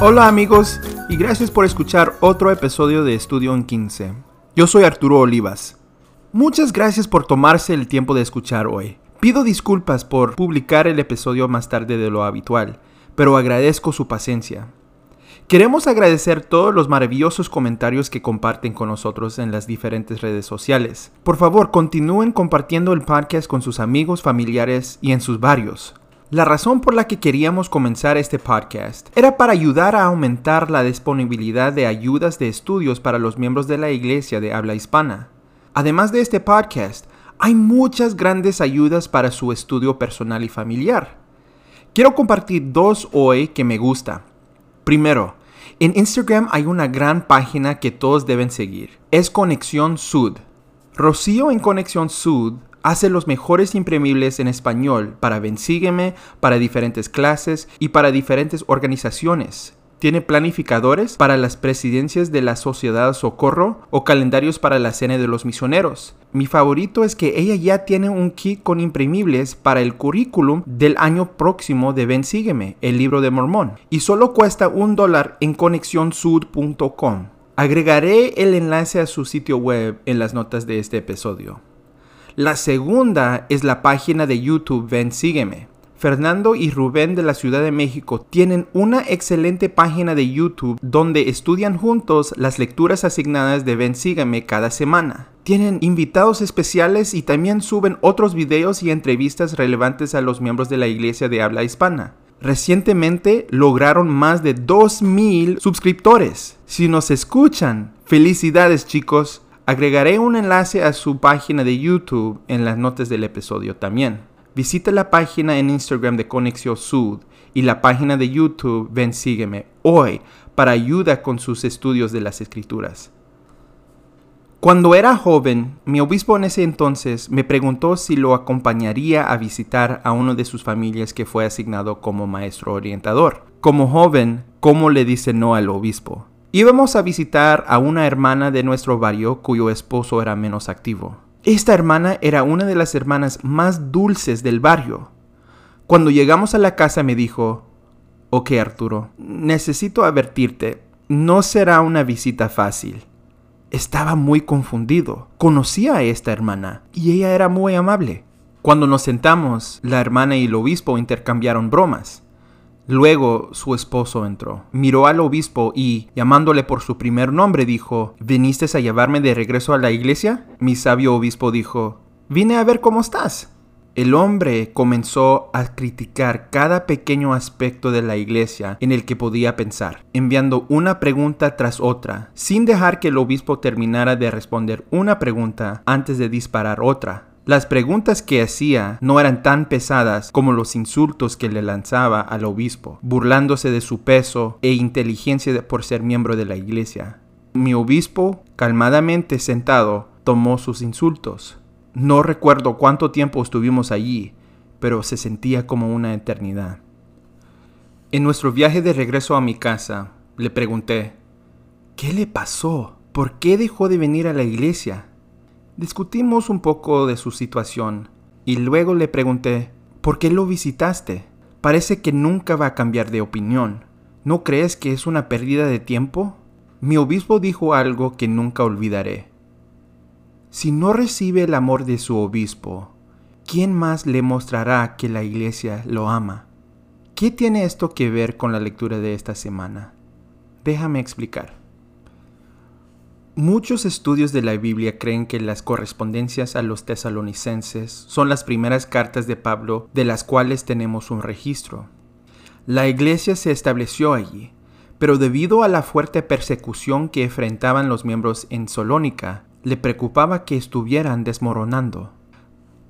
Hola amigos y gracias por escuchar otro episodio de Estudio en 15. Yo soy Arturo Olivas. Muchas gracias por tomarse el tiempo de escuchar hoy. Pido disculpas por publicar el episodio más tarde de lo habitual, pero agradezco su paciencia. Queremos agradecer todos los maravillosos comentarios que comparten con nosotros en las diferentes redes sociales. Por favor, continúen compartiendo el podcast con sus amigos, familiares y en sus barrios. La razón por la que queríamos comenzar este podcast era para ayudar a aumentar la disponibilidad de ayudas de estudios para los miembros de la iglesia de habla hispana. Además de este podcast, hay muchas grandes ayudas para su estudio personal y familiar. Quiero compartir dos hoy que me gusta. Primero, en Instagram hay una gran página que todos deben seguir. Es Conexión Sud. Rocío en Conexión Sud hace los mejores imprimibles en español para Bensígueme, para diferentes clases y para diferentes organizaciones. Tiene planificadores para las presidencias de la Sociedad Socorro o calendarios para la Cena de los Misioneros. Mi favorito es que ella ya tiene un kit con imprimibles para el currículum del año próximo de Ven Sígueme, el libro de Mormón, y solo cuesta un dólar en conexionsud.com. Agregaré el enlace a su sitio web en las notas de este episodio. La segunda es la página de YouTube Ven Sígueme. Fernando y Rubén de la Ciudad de México tienen una excelente página de YouTube donde estudian juntos las lecturas asignadas de Ven Sígame cada semana. Tienen invitados especiales y también suben otros videos y entrevistas relevantes a los miembros de la iglesia de habla hispana. Recientemente lograron más de 2.000 suscriptores. Si nos escuchan, felicidades chicos. Agregaré un enlace a su página de YouTube en las notas del episodio también. Visita la página en Instagram de Conexión Sud y la página de YouTube Ven Sígueme hoy para ayuda con sus estudios de las escrituras. Cuando era joven, mi obispo en ese entonces me preguntó si lo acompañaría a visitar a uno de sus familias que fue asignado como maestro orientador. Como joven, ¿cómo le dice no al obispo? Íbamos a visitar a una hermana de nuestro barrio cuyo esposo era menos activo. Esta hermana era una de las hermanas más dulces del barrio. Cuando llegamos a la casa me dijo, Ok Arturo, necesito advertirte, no será una visita fácil. Estaba muy confundido. Conocía a esta hermana y ella era muy amable. Cuando nos sentamos, la hermana y el obispo intercambiaron bromas. Luego su esposo entró, miró al obispo y, llamándole por su primer nombre, dijo, ¿Viniste a llevarme de regreso a la iglesia? Mi sabio obispo dijo, Vine a ver cómo estás. El hombre comenzó a criticar cada pequeño aspecto de la iglesia en el que podía pensar, enviando una pregunta tras otra, sin dejar que el obispo terminara de responder una pregunta antes de disparar otra. Las preguntas que hacía no eran tan pesadas como los insultos que le lanzaba al obispo, burlándose de su peso e inteligencia por ser miembro de la iglesia. Mi obispo, calmadamente sentado, tomó sus insultos. No recuerdo cuánto tiempo estuvimos allí, pero se sentía como una eternidad. En nuestro viaje de regreso a mi casa, le pregunté, ¿qué le pasó? ¿Por qué dejó de venir a la iglesia? Discutimos un poco de su situación y luego le pregunté, ¿por qué lo visitaste? Parece que nunca va a cambiar de opinión. ¿No crees que es una pérdida de tiempo? Mi obispo dijo algo que nunca olvidaré. Si no recibe el amor de su obispo, ¿quién más le mostrará que la iglesia lo ama? ¿Qué tiene esto que ver con la lectura de esta semana? Déjame explicar. Muchos estudios de la Biblia creen que las correspondencias a los tesalonicenses son las primeras cartas de Pablo de las cuales tenemos un registro. La iglesia se estableció allí, pero debido a la fuerte persecución que enfrentaban los miembros en Solónica, le preocupaba que estuvieran desmoronando.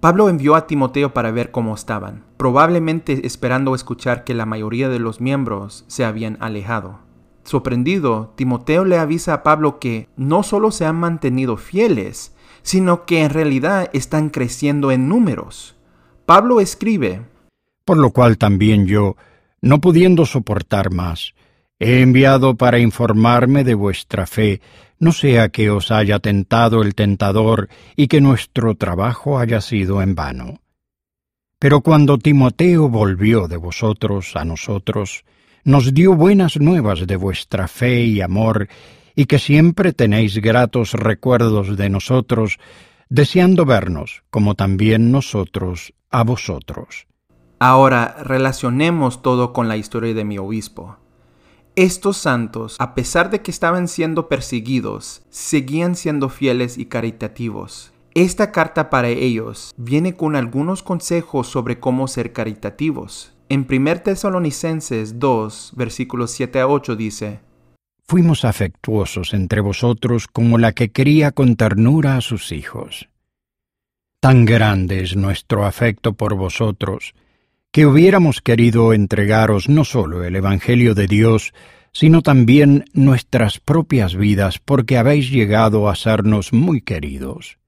Pablo envió a Timoteo para ver cómo estaban, probablemente esperando escuchar que la mayoría de los miembros se habían alejado. Sorprendido, Timoteo le avisa a Pablo que no solo se han mantenido fieles, sino que en realidad están creciendo en números. Pablo escribe, Por lo cual también yo, no pudiendo soportar más, he enviado para informarme de vuestra fe, no sea que os haya tentado el tentador y que nuestro trabajo haya sido en vano. Pero cuando Timoteo volvió de vosotros a nosotros, nos dio buenas nuevas de vuestra fe y amor, y que siempre tenéis gratos recuerdos de nosotros, deseando vernos, como también nosotros a vosotros. Ahora relacionemos todo con la historia de mi obispo. Estos santos, a pesar de que estaban siendo perseguidos, seguían siendo fieles y caritativos. Esta carta para ellos viene con algunos consejos sobre cómo ser caritativos. En 1 Tesalonicenses 2, versículos 7 a 8 dice, Fuimos afectuosos entre vosotros como la que cría con ternura a sus hijos. Tan grande es nuestro afecto por vosotros, que hubiéramos querido entregaros no solo el Evangelio de Dios, sino también nuestras propias vidas, porque habéis llegado a sernos muy queridos.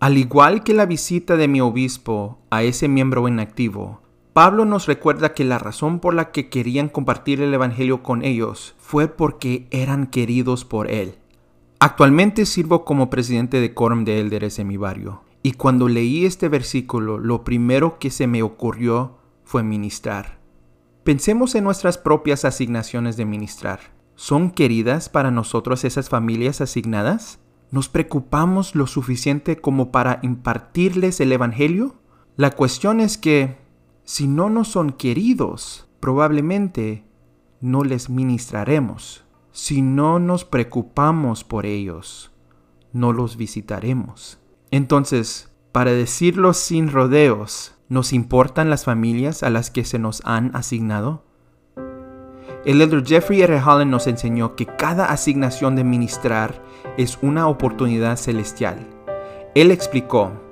Al igual que la visita de mi obispo a ese miembro inactivo, Pablo nos recuerda que la razón por la que querían compartir el Evangelio con ellos fue porque eran queridos por él. Actualmente sirvo como presidente de Quorum de Elders en mi barrio, y cuando leí este versículo, lo primero que se me ocurrió fue ministrar. Pensemos en nuestras propias asignaciones de ministrar. ¿Son queridas para nosotros esas familias asignadas? ¿Nos preocupamos lo suficiente como para impartirles el Evangelio? La cuestión es que si no nos son queridos, probablemente no les ministraremos. Si no nos preocupamos por ellos, no los visitaremos. Entonces, para decirlo sin rodeos, ¿nos importan las familias a las que se nos han asignado? El elder Jeffrey R. Holland nos enseñó que cada asignación de ministrar es una oportunidad celestial. Él explicó,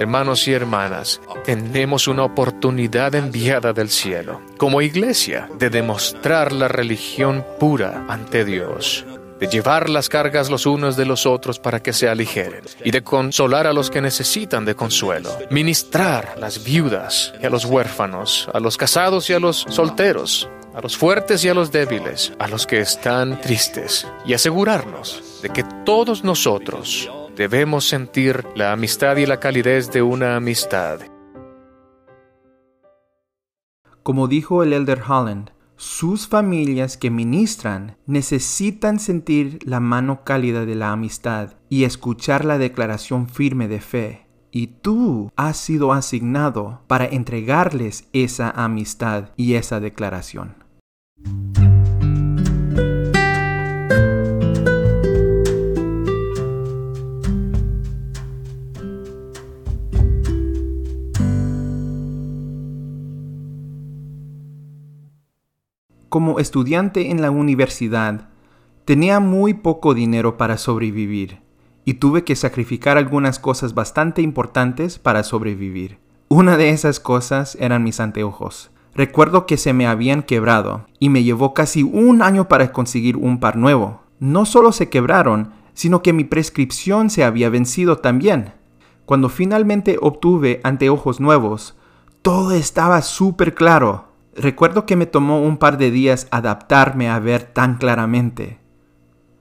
Hermanos y hermanas, tenemos una oportunidad enviada del cielo, como iglesia, de demostrar la religión pura ante Dios, de llevar las cargas los unos de los otros para que se aligeren, y de consolar a los que necesitan de consuelo, ministrar a las viudas y a los huérfanos, a los casados y a los solteros, a los fuertes y a los débiles, a los que están tristes, y asegurarnos de que todos nosotros debemos sentir la amistad y la calidez de una amistad. Como dijo el elder Holland, sus familias que ministran necesitan sentir la mano cálida de la amistad y escuchar la declaración firme de fe. Y tú has sido asignado para entregarles esa amistad y esa declaración. Como estudiante en la universidad, tenía muy poco dinero para sobrevivir y tuve que sacrificar algunas cosas bastante importantes para sobrevivir. Una de esas cosas eran mis anteojos. Recuerdo que se me habían quebrado y me llevó casi un año para conseguir un par nuevo. No solo se quebraron, sino que mi prescripción se había vencido también. Cuando finalmente obtuve anteojos nuevos, todo estaba súper claro. Recuerdo que me tomó un par de días adaptarme a ver tan claramente.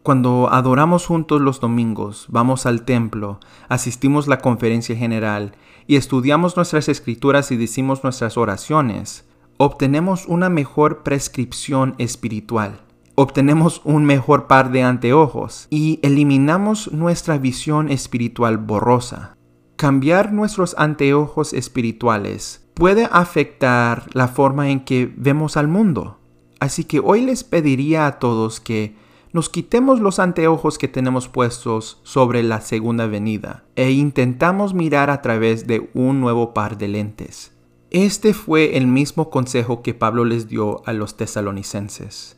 Cuando adoramos juntos los domingos, vamos al templo, asistimos la conferencia general y estudiamos nuestras escrituras y decimos nuestras oraciones, obtenemos una mejor prescripción espiritual, obtenemos un mejor par de anteojos y eliminamos nuestra visión espiritual borrosa. Cambiar nuestros anteojos espirituales puede afectar la forma en que vemos al mundo. Así que hoy les pediría a todos que nos quitemos los anteojos que tenemos puestos sobre la segunda venida e intentamos mirar a través de un nuevo par de lentes. Este fue el mismo consejo que Pablo les dio a los tesalonicenses.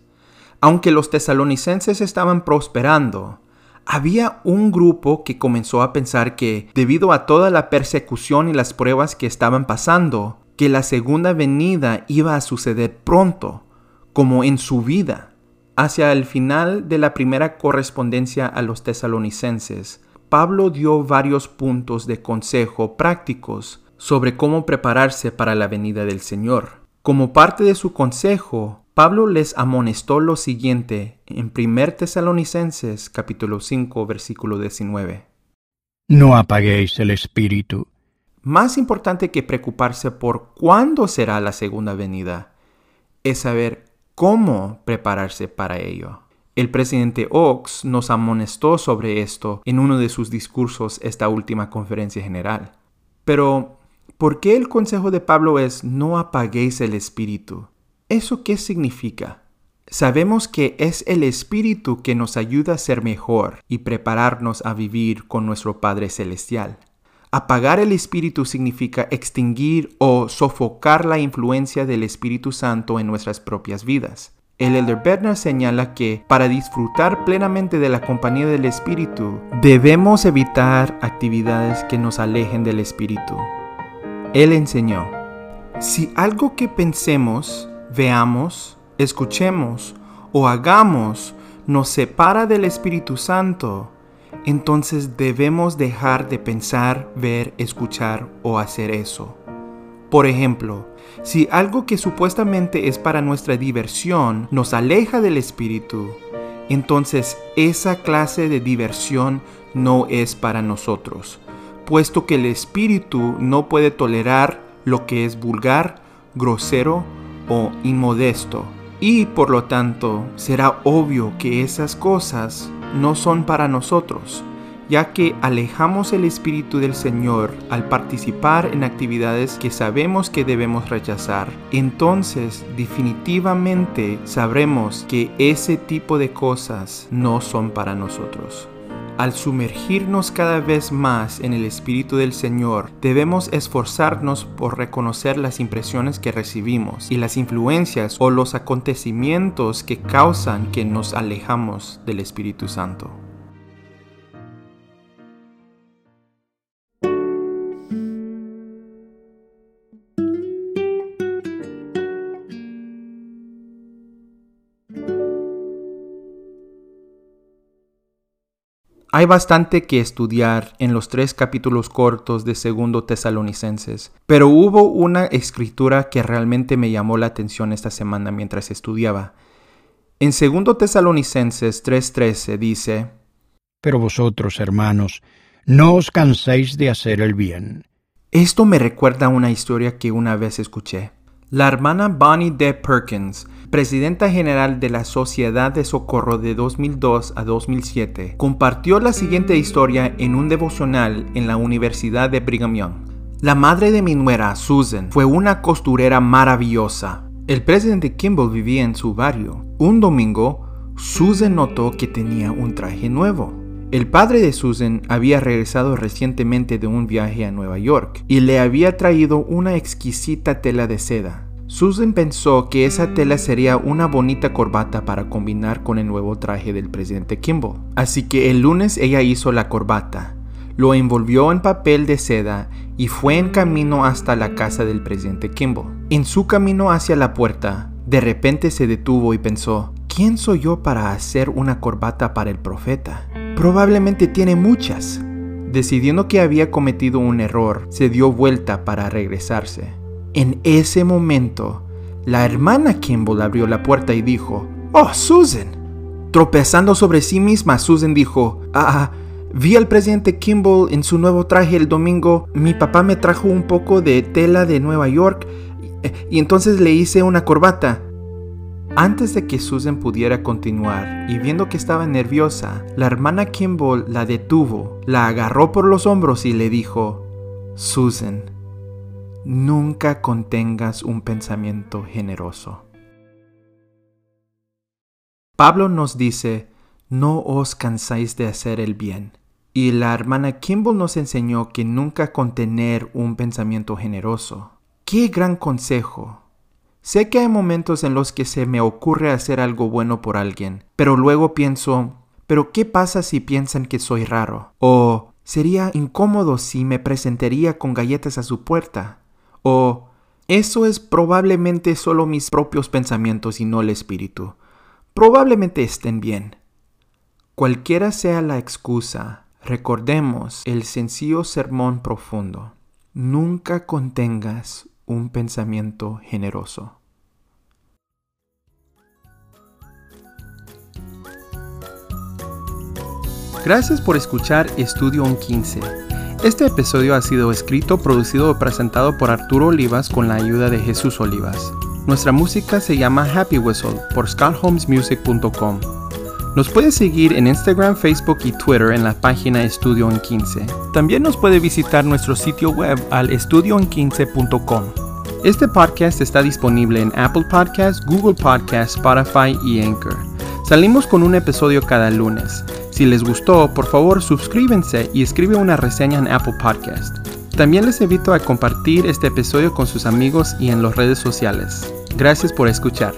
Aunque los tesalonicenses estaban prosperando, había un grupo que comenzó a pensar que, debido a toda la persecución y las pruebas que estaban pasando, que la segunda venida iba a suceder pronto, como en su vida. Hacia el final de la primera correspondencia a los tesalonicenses, Pablo dio varios puntos de consejo prácticos sobre cómo prepararse para la venida del Señor. Como parte de su consejo, Pablo les amonestó lo siguiente en 1 Tesalonicenses capítulo 5 versículo 19. No apaguéis el espíritu. Más importante que preocuparse por cuándo será la segunda venida, es saber cómo prepararse para ello. El presidente Oaks nos amonestó sobre esto en uno de sus discursos esta última conferencia general. Pero, ¿por qué el consejo de Pablo es no apaguéis el espíritu? ¿Eso qué significa? Sabemos que es el espíritu que nos ayuda a ser mejor y prepararnos a vivir con nuestro Padre Celestial. Apagar el Espíritu significa extinguir o sofocar la influencia del Espíritu Santo en nuestras propias vidas. El Elder Bednar señala que para disfrutar plenamente de la compañía del Espíritu, debemos evitar actividades que nos alejen del Espíritu. Él enseñó, si algo que pensemos, veamos, escuchemos o hagamos nos separa del Espíritu Santo, entonces debemos dejar de pensar, ver, escuchar o hacer eso. Por ejemplo, si algo que supuestamente es para nuestra diversión nos aleja del espíritu, entonces esa clase de diversión no es para nosotros, puesto que el espíritu no puede tolerar lo que es vulgar, grosero o inmodesto, y por lo tanto será obvio que esas cosas no son para nosotros, ya que alejamos el Espíritu del Señor al participar en actividades que sabemos que debemos rechazar, entonces definitivamente sabremos que ese tipo de cosas no son para nosotros. Al sumergirnos cada vez más en el Espíritu del Señor, debemos esforzarnos por reconocer las impresiones que recibimos y las influencias o los acontecimientos que causan que nos alejamos del Espíritu Santo. Hay bastante que estudiar en los tres capítulos cortos de Segundo Tesalonicenses, pero hubo una escritura que realmente me llamó la atención esta semana mientras estudiaba. En Segundo Tesalonicenses 3:13 dice, Pero vosotros, hermanos, no os canséis de hacer el bien. Esto me recuerda a una historia que una vez escuché. La hermana Bonnie D. Perkins, presidenta general de la Sociedad de Socorro de 2002 a 2007, compartió la siguiente historia en un devocional en la Universidad de Brigham Young. La madre de mi nuera, Susan, fue una costurera maravillosa. El presidente Kimball vivía en su barrio. Un domingo, Susan notó que tenía un traje nuevo. El padre de Susan había regresado recientemente de un viaje a Nueva York y le había traído una exquisita tela de seda. Susan pensó que esa tela sería una bonita corbata para combinar con el nuevo traje del presidente Kimball. Así que el lunes ella hizo la corbata, lo envolvió en papel de seda y fue en camino hasta la casa del presidente Kimball. En su camino hacia la puerta, de repente se detuvo y pensó, ¿quién soy yo para hacer una corbata para el profeta? Probablemente tiene muchas. Decidiendo que había cometido un error, se dio vuelta para regresarse. En ese momento, la hermana Kimball abrió la puerta y dijo, ¡Oh, Susan! Tropezando sobre sí misma, Susan dijo, ah, vi al presidente Kimball en su nuevo traje el domingo. Mi papá me trajo un poco de tela de Nueva York y entonces le hice una corbata. Antes de que Susan pudiera continuar y viendo que estaba nerviosa, la hermana Kimball la detuvo, la agarró por los hombros y le dijo, Susan, nunca contengas un pensamiento generoso. Pablo nos dice, no os cansáis de hacer el bien. Y la hermana Kimball nos enseñó que nunca contener un pensamiento generoso. ¡Qué gran consejo! Sé que hay momentos en los que se me ocurre hacer algo bueno por alguien, pero luego pienso, ¿pero qué pasa si piensan que soy raro? O sería incómodo si me presentaría con galletas a su puerta. O eso es probablemente solo mis propios pensamientos y no el espíritu. Probablemente estén bien. Cualquiera sea la excusa, recordemos el sencillo sermón profundo. Nunca contengas un pensamiento generoso. Gracias por escuchar Estudio 15. Este episodio ha sido escrito, producido y presentado por Arturo Olivas con la ayuda de Jesús Olivas. Nuestra música se llama Happy Whistle por scottholmesmusic.com. Nos puede seguir en Instagram, Facebook y Twitter en la página Estudio en 15. También nos puede visitar nuestro sitio web al estudioen15.com. Este podcast está disponible en Apple Podcasts, Google Podcasts, Spotify y Anchor. Salimos con un episodio cada lunes. Si les gustó, por favor suscríbanse y escribe una reseña en Apple Podcast. También les invito a compartir este episodio con sus amigos y en las redes sociales. Gracias por escuchar.